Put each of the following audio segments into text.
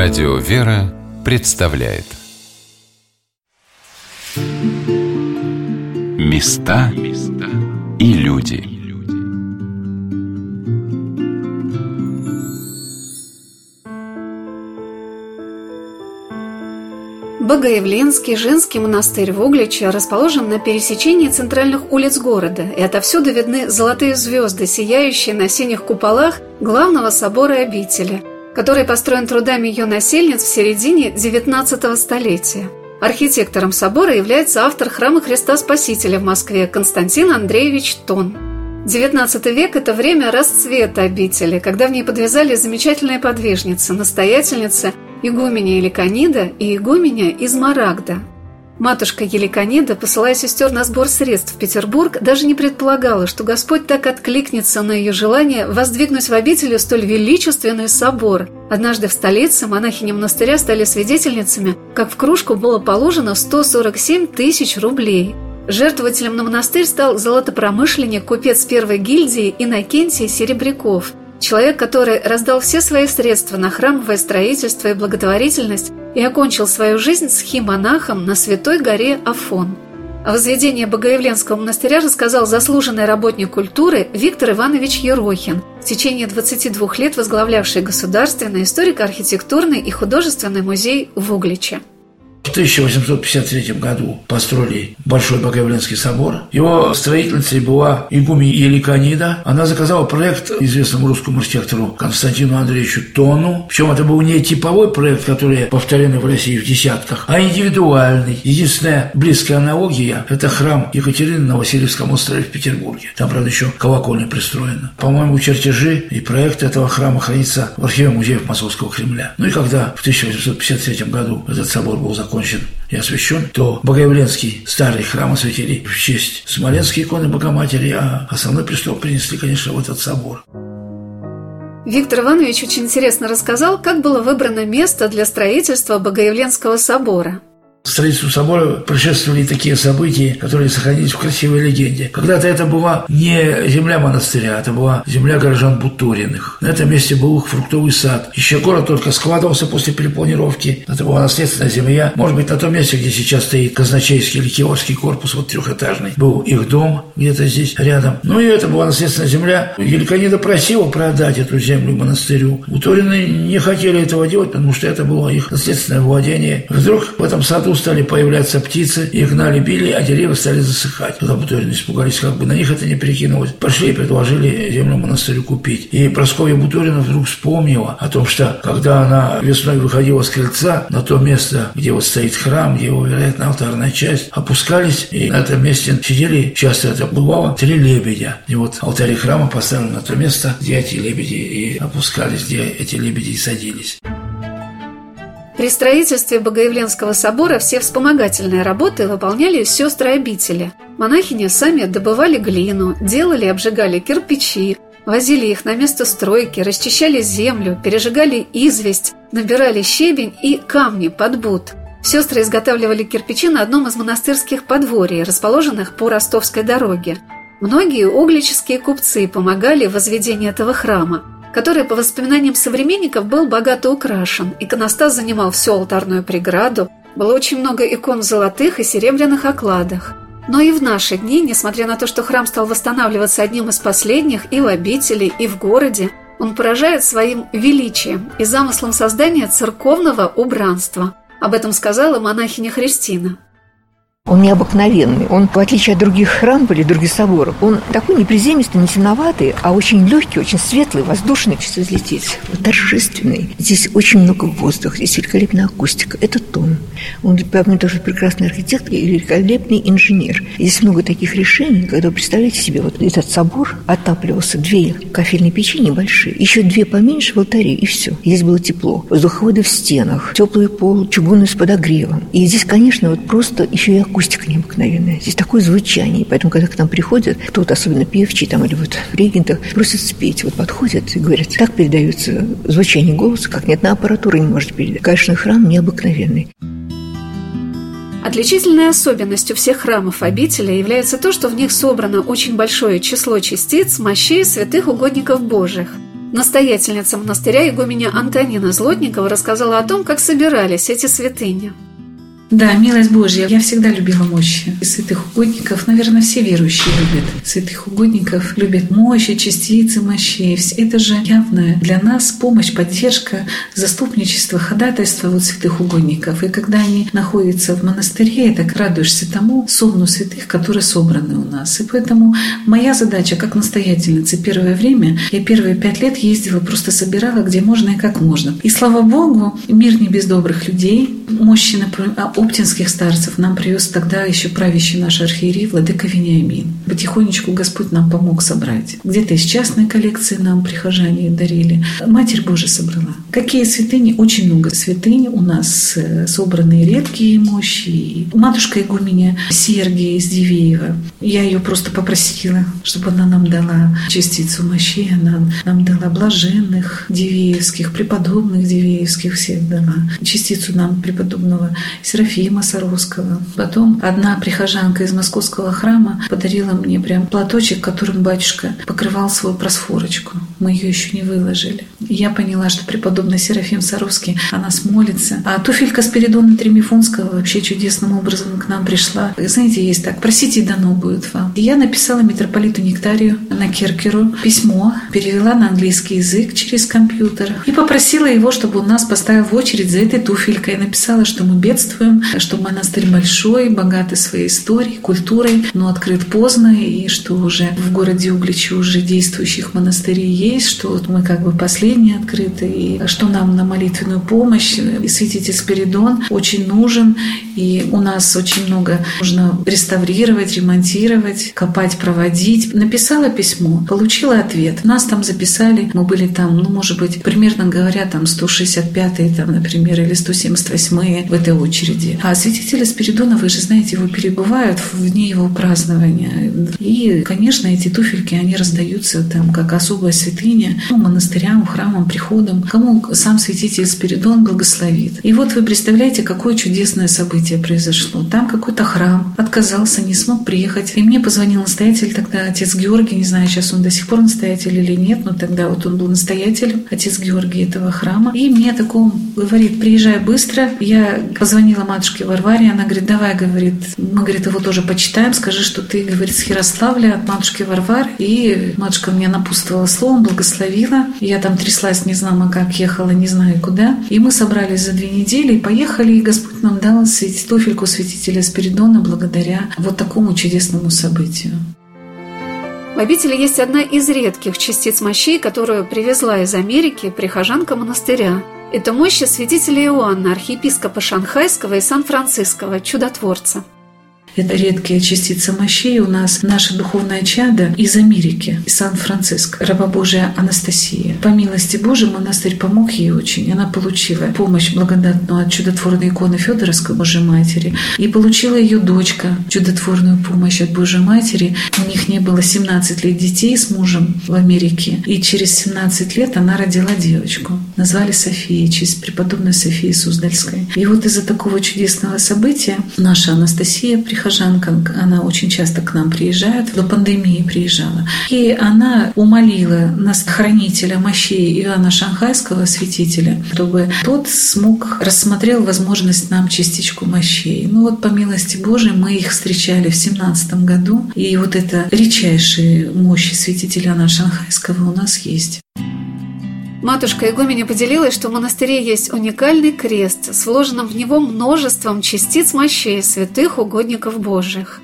Радио «Вера» представляет. Места и люди. Богоявленский женский монастырь в Угличе расположен на пересечении центральных улиц города, и отовсюду видны золотые звезды, сияющие на синих куполах главного собора обители – который построен трудами ее насельниц в середине XIX столетия. Архитектором собора является автор храма Христа Спасителя в Москве Константин Андреевич Тон. XIX век – это время расцвета обители, когда в ней подвязали замечательные подвижницы, настоятельницы игуменя Иликанида и игуменя Измарагда – Матушка Еликонида, посылая сестер на сбор средств в Петербург, даже не предполагала, что Господь так откликнется на ее желание воздвигнуть в обители столь величественный собор. Однажды в столице монахини монастыря стали свидетельницами, как в кружку было положено 147 тысяч рублей. Жертвователем на монастырь стал золотопромышленник, купец первой гильдии Иннокентий Серебряков – Человек, который раздал все свои средства на храмовое строительство и благотворительность и окончил свою жизнь схимонахом на Святой горе Афон. О возведении Богоявленского монастыря рассказал заслуженный работник культуры Виктор Иванович Ерохин, в течение 22 лет возглавлявший Государственный историко-архитектурный и художественный музей в Угличе. В 1853 году построили Большой Богоявленский собор. Его строительницей была игумен Еликонида. Она заказала проект известному русскому архитектору Константину Андреевичу Тону. Причем это был не типовой проект, который повторены в России в десятках, а индивидуальный. Единственная близкая аналогия – это храм Екатерины на Васильевском острове в Петербурге. Там, правда, еще колокольня пристроена. По-моему, чертежи и проект этого храма хранится в архиве музеев Московского Кремля. Ну и когда в 1853 году этот собор был закончен, закончен и освящен, то Богоявленский старый храм осветили в честь Смоленской иконы Богоматери, а основной престол принесли, конечно, в этот собор. Виктор Иванович очень интересно рассказал, как было выбрано место для строительства Богоявленского собора – Строительству собора предшествовали такие события, которые сохранились в красивой легенде. Когда-то это была не земля монастыря, это была земля горожан Буториных. На этом месте был их фруктовый сад. Еще город только складывался после перепланировки. Это была наследственная земля. Может быть, на том месте, где сейчас стоит казначейский или киевский корпус, вот трехэтажный, был их дом где-то здесь рядом. Ну и это была наследственная земля. Еликонида просила продать эту землю монастырю. Буторины не хотели этого делать, потому что это было их наследственное владение. Вдруг в этом саду стали появляться птицы, их гнали, а деревья стали засыхать. Туда Бутырины испугались, как бы на них это не перекинулось. Пошли и предложили землю монастырю купить. И Прасковья Бутурина вдруг вспомнила о том, что когда она весной выходила с крыльца на то место, где вот стоит храм, где его, вероятно, алтарная часть, опускались, и на этом месте сидели, часто это бывало, три лебедя. И вот алтарь храма поставили на то место, где эти лебеди и опускались, где эти лебеди и садились. При строительстве Богоявленского собора все вспомогательные работы выполняли сестры обители. Монахини сами добывали глину, делали и обжигали кирпичи, возили их на место стройки, расчищали землю, пережигали известь, набирали щебень и камни под буд. Сестры изготавливали кирпичи на одном из монастырских подворий, расположенных по Ростовской дороге. Многие углические купцы помогали в возведении этого храма – который, по воспоминаниям современников, был богато украшен. Иконостас занимал всю алтарную преграду, было очень много икон в золотых и серебряных окладах. Но и в наши дни, несмотря на то, что храм стал восстанавливаться одним из последних и в обители, и в городе, он поражает своим величием и замыслом создания церковного убранства. Об этом сказала монахиня Христина. Он необыкновенный. Он, в отличие от других храмов или других соборов, он такой не приземистый, не темноватый, а очень легкий, очень светлый, воздушный, чувство взлететь. Торжественный. Здесь очень много воздуха, здесь великолепная акустика. Это тон. Он, помимо того, что прекрасный архитектор и великолепный инженер. Здесь много таких решений, когда вы представляете себе, вот этот собор отапливался, две кофейные печи небольшие, еще две поменьше в алтаре, и все. Здесь было тепло. Воздуховоды в стенах, теплый пол, чугунный с подогревом. И здесь, конечно, вот просто еще и акустика акустика необыкновенная. Здесь такое звучание. Поэтому, когда к нам приходят, кто-то, особенно певчий там, или вот в регентах, просят спеть. Вот подходят и говорят, так передается звучание голоса, как ни одна аппаратура не может передать. Конечно, храм необыкновенный. Отличительной особенностью всех храмов обители является то, что в них собрано очень большое число частиц мощей святых угодников Божьих. Настоятельница монастыря игуменя Антонина Злотникова рассказала о том, как собирались эти святыни. Да, милость Божья. Я всегда любила мощи. Святых угодников, наверное, все верующие любят. Святых угодников любят мощи, частицы мощей. Это же явная для нас помощь, поддержка, заступничество, ходатайство вот святых угодников. И когда они находятся в монастыре, так радуешься тому сонну святых, которые собраны у нас. И поэтому моя задача как настоятельницы первое время, я первые пять лет ездила, просто собирала, где можно и как можно. И слава Богу, мир не без добрых людей, мощи, например, оптинских старцев нам привез тогда еще правящий наш архиерей Владыка Вениамин. Потихонечку Господь нам помог собрать. Где-то из частной коллекции нам прихожане дарили. Матерь Божия собрала. Какие святыни? Очень много святынь у нас э, собранные редкие мощи. Матушка игуменя Сергия из Дивеева. Я ее просто попросила, чтобы она нам дала частицу мощей. Она нам дала блаженных дивеевских, преподобных дивеевских всех дала. Частицу нам преподобного Серафима Серафима Саровского. Потом одна прихожанка из московского храма подарила мне прям платочек, которым батюшка покрывал свою просфорочку. Мы ее еще не выложили. И я поняла, что преподобный Серафим Саровский о нас молится. А туфелька Спиридона Тремифонского вообще чудесным образом к нам пришла. Знаете, есть так, просите, и дано будет вам. И я написала митрополиту Нектарию на Керкеру письмо, перевела на английский язык через компьютер и попросила его, чтобы он нас поставил в очередь за этой туфелькой. И написала, что мы бедствуем, что монастырь большой, богатый своей историей, культурой, но открыт поздно, и что уже в городе Угличе уже действующих монастырей есть, что вот мы как бы последние открыты, и что нам на молитвенную помощь. И святитель Спиридон очень нужен, и у нас очень много нужно реставрировать, ремонтировать, копать, проводить. Написала письмо, получила ответ. Нас там записали, мы были там, ну, может быть, примерно говоря, там 165-е, там, например, или 178-е в этой очереди люди. А святителя Спиридона, вы же знаете, его перебывают в дни его празднования. И, конечно, эти туфельки, они раздаются там как особая святыня ну, монастырям, храмам, приходам, кому сам святитель Спиридон благословит. И вот вы представляете, какое чудесное событие произошло. Там какой-то храм отказался, не смог приехать. И мне позвонил настоятель тогда, отец Георгий, не знаю, сейчас он до сих пор настоятель или нет, но тогда вот он был настоятелем, отец Георгий этого храма. И мне таком говорит, приезжай быстро. Я позвонила матушке Варваре, она говорит, давай, говорит, мы, говорит, его тоже почитаем, скажи, что ты, говорит, с Ярославля от матушки Варвары. И матушка мне напутствовала словом, благословила. Я там тряслась, не знала, как ехала, не знаю куда. И мы собрались за две недели и поехали, и Господь нам дал туфельку святителя Спиридона благодаря вот такому чудесному событию. В обители есть одна из редких частиц мощей, которую привезла из Америки прихожанка монастыря – это мощи святителя Иоанна, архиепископа Шанхайского и Сан-Франциского, чудотворца. Это редкие частицы мощей. У нас наша духовная чада из Америки, из Сан-Франциско, раба Божия Анастасия. По милости Божией монастырь помог ей очень. Она получила помощь благодатную от чудотворной иконы Федоровской Божьей Матери. И получила ее дочка чудотворную помощь от Божьей Матери. У них не было 17 лет детей с мужем в Америке. И через 17 лет она родила девочку. Назвали Софией, честь преподобной Софии Суздальской. И вот из-за такого чудесного события наша Анастасия прихожанка, она очень часто к нам приезжает, до пандемии приезжала. И она умолила нас, хранителя мощей Иоанна Шанхайского, святителя, чтобы тот смог, рассмотрел возможность нам частичку мощей. Ну вот по милости Божией мы их встречали в семнадцатом году. И вот это редчайшие мощи святителя Иоанна Шанхайского у нас есть. Матушка Игуменя поделилась, что в монастыре есть уникальный крест с вложенным в него множеством частиц мощей святых угодников Божьих.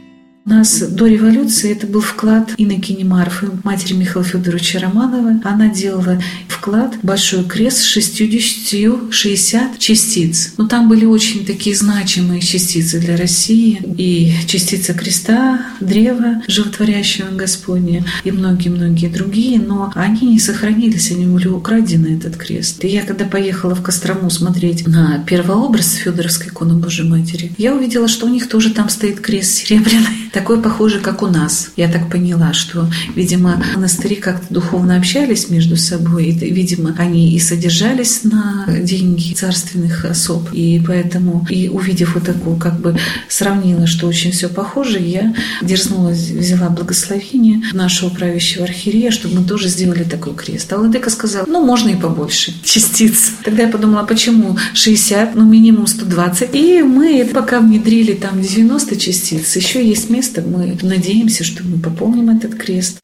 У нас до революции это был вклад Иннокени Марфы, матери Михаила Федоровича Романова. Она делала вклад «Большой крест» с 60 частиц. Но там были очень такие значимые частицы для России. И частица креста, древа животворящего Господня и многие-многие другие. Но они не сохранились, они были украдены, этот крест. И я когда поехала в Кострому смотреть на первообраз Федоровской иконы Божьей Матери, я увидела, что у них тоже там стоит крест серебряный такой похожий, как у нас. Я так поняла, что, видимо, монастыри как-то духовно общались между собой, и видимо, они и содержались на деньги царственных особ. И поэтому, и увидев вот такую, как бы сравнила, что очень все похоже, я дерзнула, взяла благословение нашего правящего архиерея, чтобы мы тоже сделали такой крест. А Владыка сказал, ну, можно и побольше частиц. Тогда я подумала, а почему 60, ну, минимум 120. И мы пока внедрили там 90 частиц, еще есть место, мы надеемся, что мы пополним этот крест.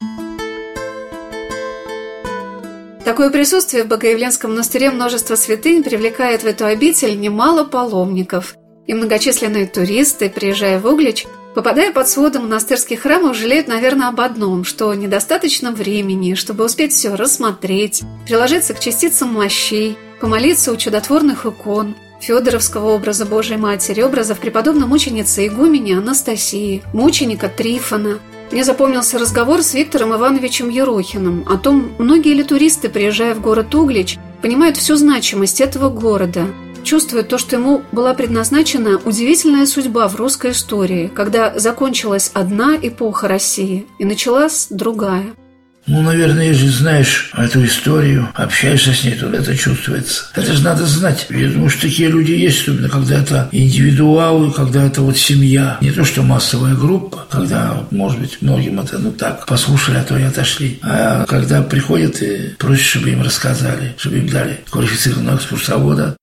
Такое присутствие в Богоявленском монастыре множество святынь привлекает в эту обитель немало паломников. И многочисленные туристы, приезжая в Углич, попадая под своды монастырских храмов, жалеют, наверное, об одном, что недостаточно времени, чтобы успеть все рассмотреть, приложиться к частицам мощей, помолиться у чудотворных икон, Федоровского образа Божией Матери, образов преподобной мученицы игумени Анастасии, мученика Трифона – мне запомнился разговор с Виктором Ивановичем Ерохиным о том, многие ли туристы, приезжая в город Углич, понимают всю значимость этого города, чувствуют то, что ему была предназначена удивительная судьба в русской истории, когда закончилась одна эпоха России и началась другая. Ну, наверное, если знаешь эту историю, общаешься с ней, то это чувствуется. Это же надо знать. Я думаю, что такие люди есть, особенно когда это индивидуалы, когда это вот семья. Не то, что массовая группа, когда, может быть, многим это, ну так, послушали, а то и отошли. А когда приходят и просят, чтобы им рассказали, чтобы им дали квалифицированного экскурсовода,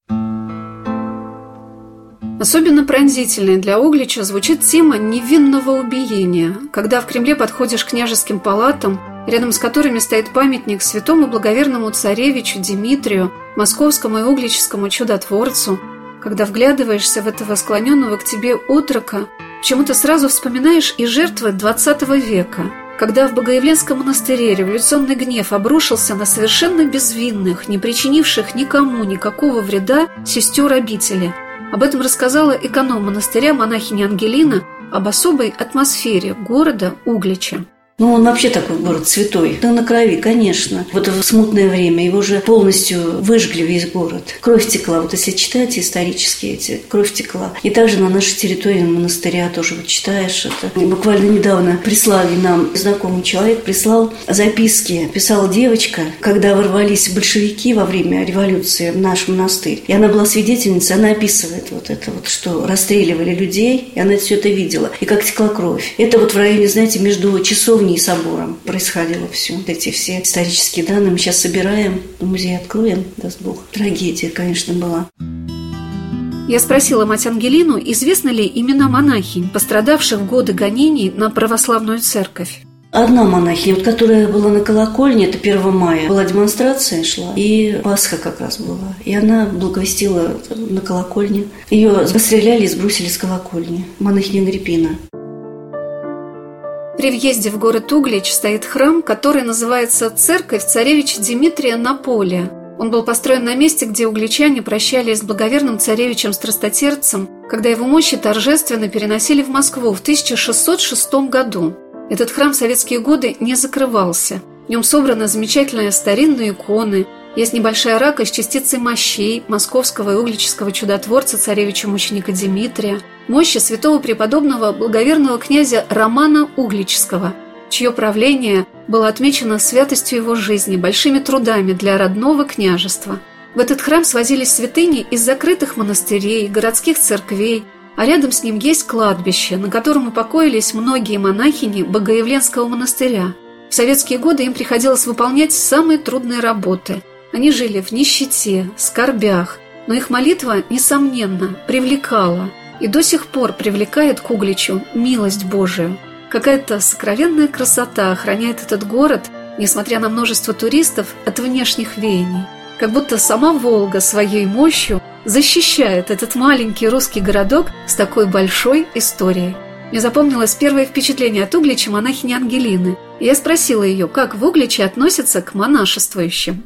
Особенно пронзительной для Углича звучит тема невинного убиения, когда в Кремле подходишь к княжеским палатам, рядом с которыми стоит памятник святому благоверному царевичу Дмитрию, московскому и углическому чудотворцу, когда вглядываешься в этого склоненного к тебе отрока, почему-то сразу вспоминаешь и жертвы XX века, когда в Богоявленском монастыре революционный гнев обрушился на совершенно безвинных, не причинивших никому никакого вреда сестер обители – об этом рассказала эконом монастыря монахиня Ангелина об особой атмосфере города Углича. Ну, он вообще такой город святой. Да на крови, конечно. Вот в смутное время его уже полностью выжгли весь город. Кровь текла. Вот если читаете исторические эти, кровь текла. И также на нашей территории монастыря тоже вот читаешь это. Буквально недавно прислали нам знакомый человек, прислал записки. Писала девочка, когда ворвались большевики во время революции в наш монастырь. И она была свидетельницей, она описывает вот это вот, что расстреливали людей, и она все это видела. И как текла кровь. Это вот в районе, знаете, между часовней и собором происходило все. Вот эти все исторические данные мы сейчас собираем, музей откроем, даст Бог. Трагедия, конечно, была. Я спросила мать Ангелину, известны ли имена монахинь, пострадавших в годы гонений на православную церковь. Одна монахиня, вот, которая была на колокольне, это 1 мая, была демонстрация шла, и Пасха как раз была. И она благовестила на колокольне. Ее расстреляли и сбросили с колокольни. Монахиня Гриппина. При въезде в город Углич стоит храм, который называется «Церковь царевича Дмитрия на поле». Он был построен на месте, где угличане прощались с благоверным царевичем Страстотерцем, когда его мощи торжественно переносили в Москву в 1606 году. Этот храм в советские годы не закрывался. В нем собраны замечательные старинные иконы, есть небольшая рака с частицей мощей московского и углического чудотворца царевича-мученика Дмитрия, мощи святого преподобного благоверного князя Романа Углического, чье правление было отмечено святостью его жизни, большими трудами для родного княжества. В этот храм свозились святыни из закрытых монастырей, городских церквей, а рядом с ним есть кладбище, на котором упокоились многие монахини Богоявленского монастыря. В советские годы им приходилось выполнять самые трудные работы – они жили в нищете, скорбях, но их молитва, несомненно, привлекала и до сих пор привлекает к Угличу милость Божию. Какая-то сокровенная красота охраняет этот город, несмотря на множество туристов, от внешних веяний. Как будто сама Волга своей мощью защищает этот маленький русский городок с такой большой историей. Мне запомнилось первое впечатление от Углича монахини Ангелины. Я спросила ее, как в Угличе относятся к монашествующим.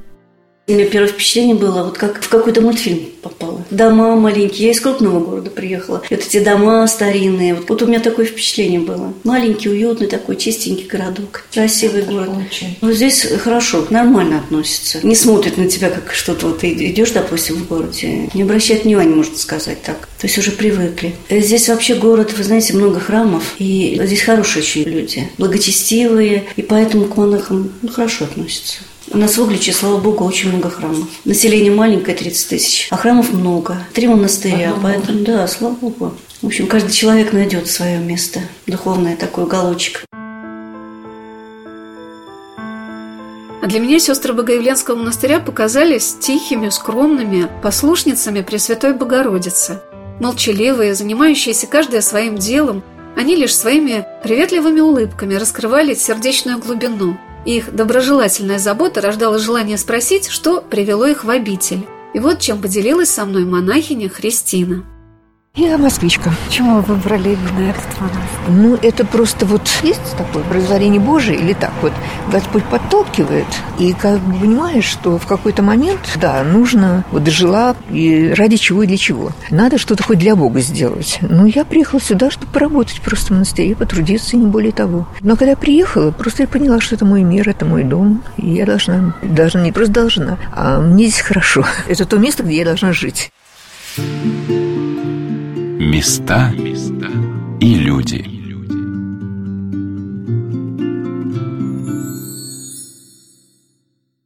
У меня первое впечатление было, вот как в какой-то мультфильм попала. Дома маленькие. Я из крупного города приехала. Это те дома старинные. Вот, вот у меня такое впечатление было. Маленький, уютный такой, чистенький городок. Красивый город. Очень. Вот здесь хорошо, нормально относятся. Не смотрят на тебя, как что-то. Вот ты идешь, допустим, в городе. Не обращают внимания, можно сказать так. То есть уже привыкли. Здесь вообще город, вы знаете, много храмов. И здесь хорошие очень люди. Благочестивые. И поэтому к монахам ну, хорошо относятся. У нас в Угличе, слава богу, очень много храмов. Население маленькое, 30 тысяч, а храмов много. Три монастыря, Одно поэтому, да, слава богу. В общем, каждый человек найдет свое место, духовное такой уголочек. А для меня сестры Богоявленского монастыря показались тихими, скромными послушницами Пресвятой Богородицы. Молчаливые, занимающиеся каждая своим делом, они лишь своими приветливыми улыбками раскрывали сердечную глубину. Их доброжелательная забота рождала желание спросить, что привело их в обитель. И вот чем поделилась со мной монахиня Христина. Я москвичка. Почему вы выбрали именно этот монастырь? Ну, это просто вот есть такое произволение Божие или так вот Господь подталкивает, и как бы понимаешь, что в какой-то момент, да, нужно, вот дожила, и ради чего и для чего. Надо что-то хоть для Бога сделать. Ну, я приехала сюда, чтобы поработать просто в монастыре, потрудиться, и не более того. Но когда я приехала, просто я поняла, что это мой мир, это мой дом, и я должна, должна, не просто должна, а мне здесь хорошо. Это то место, где я должна жить. Места и люди.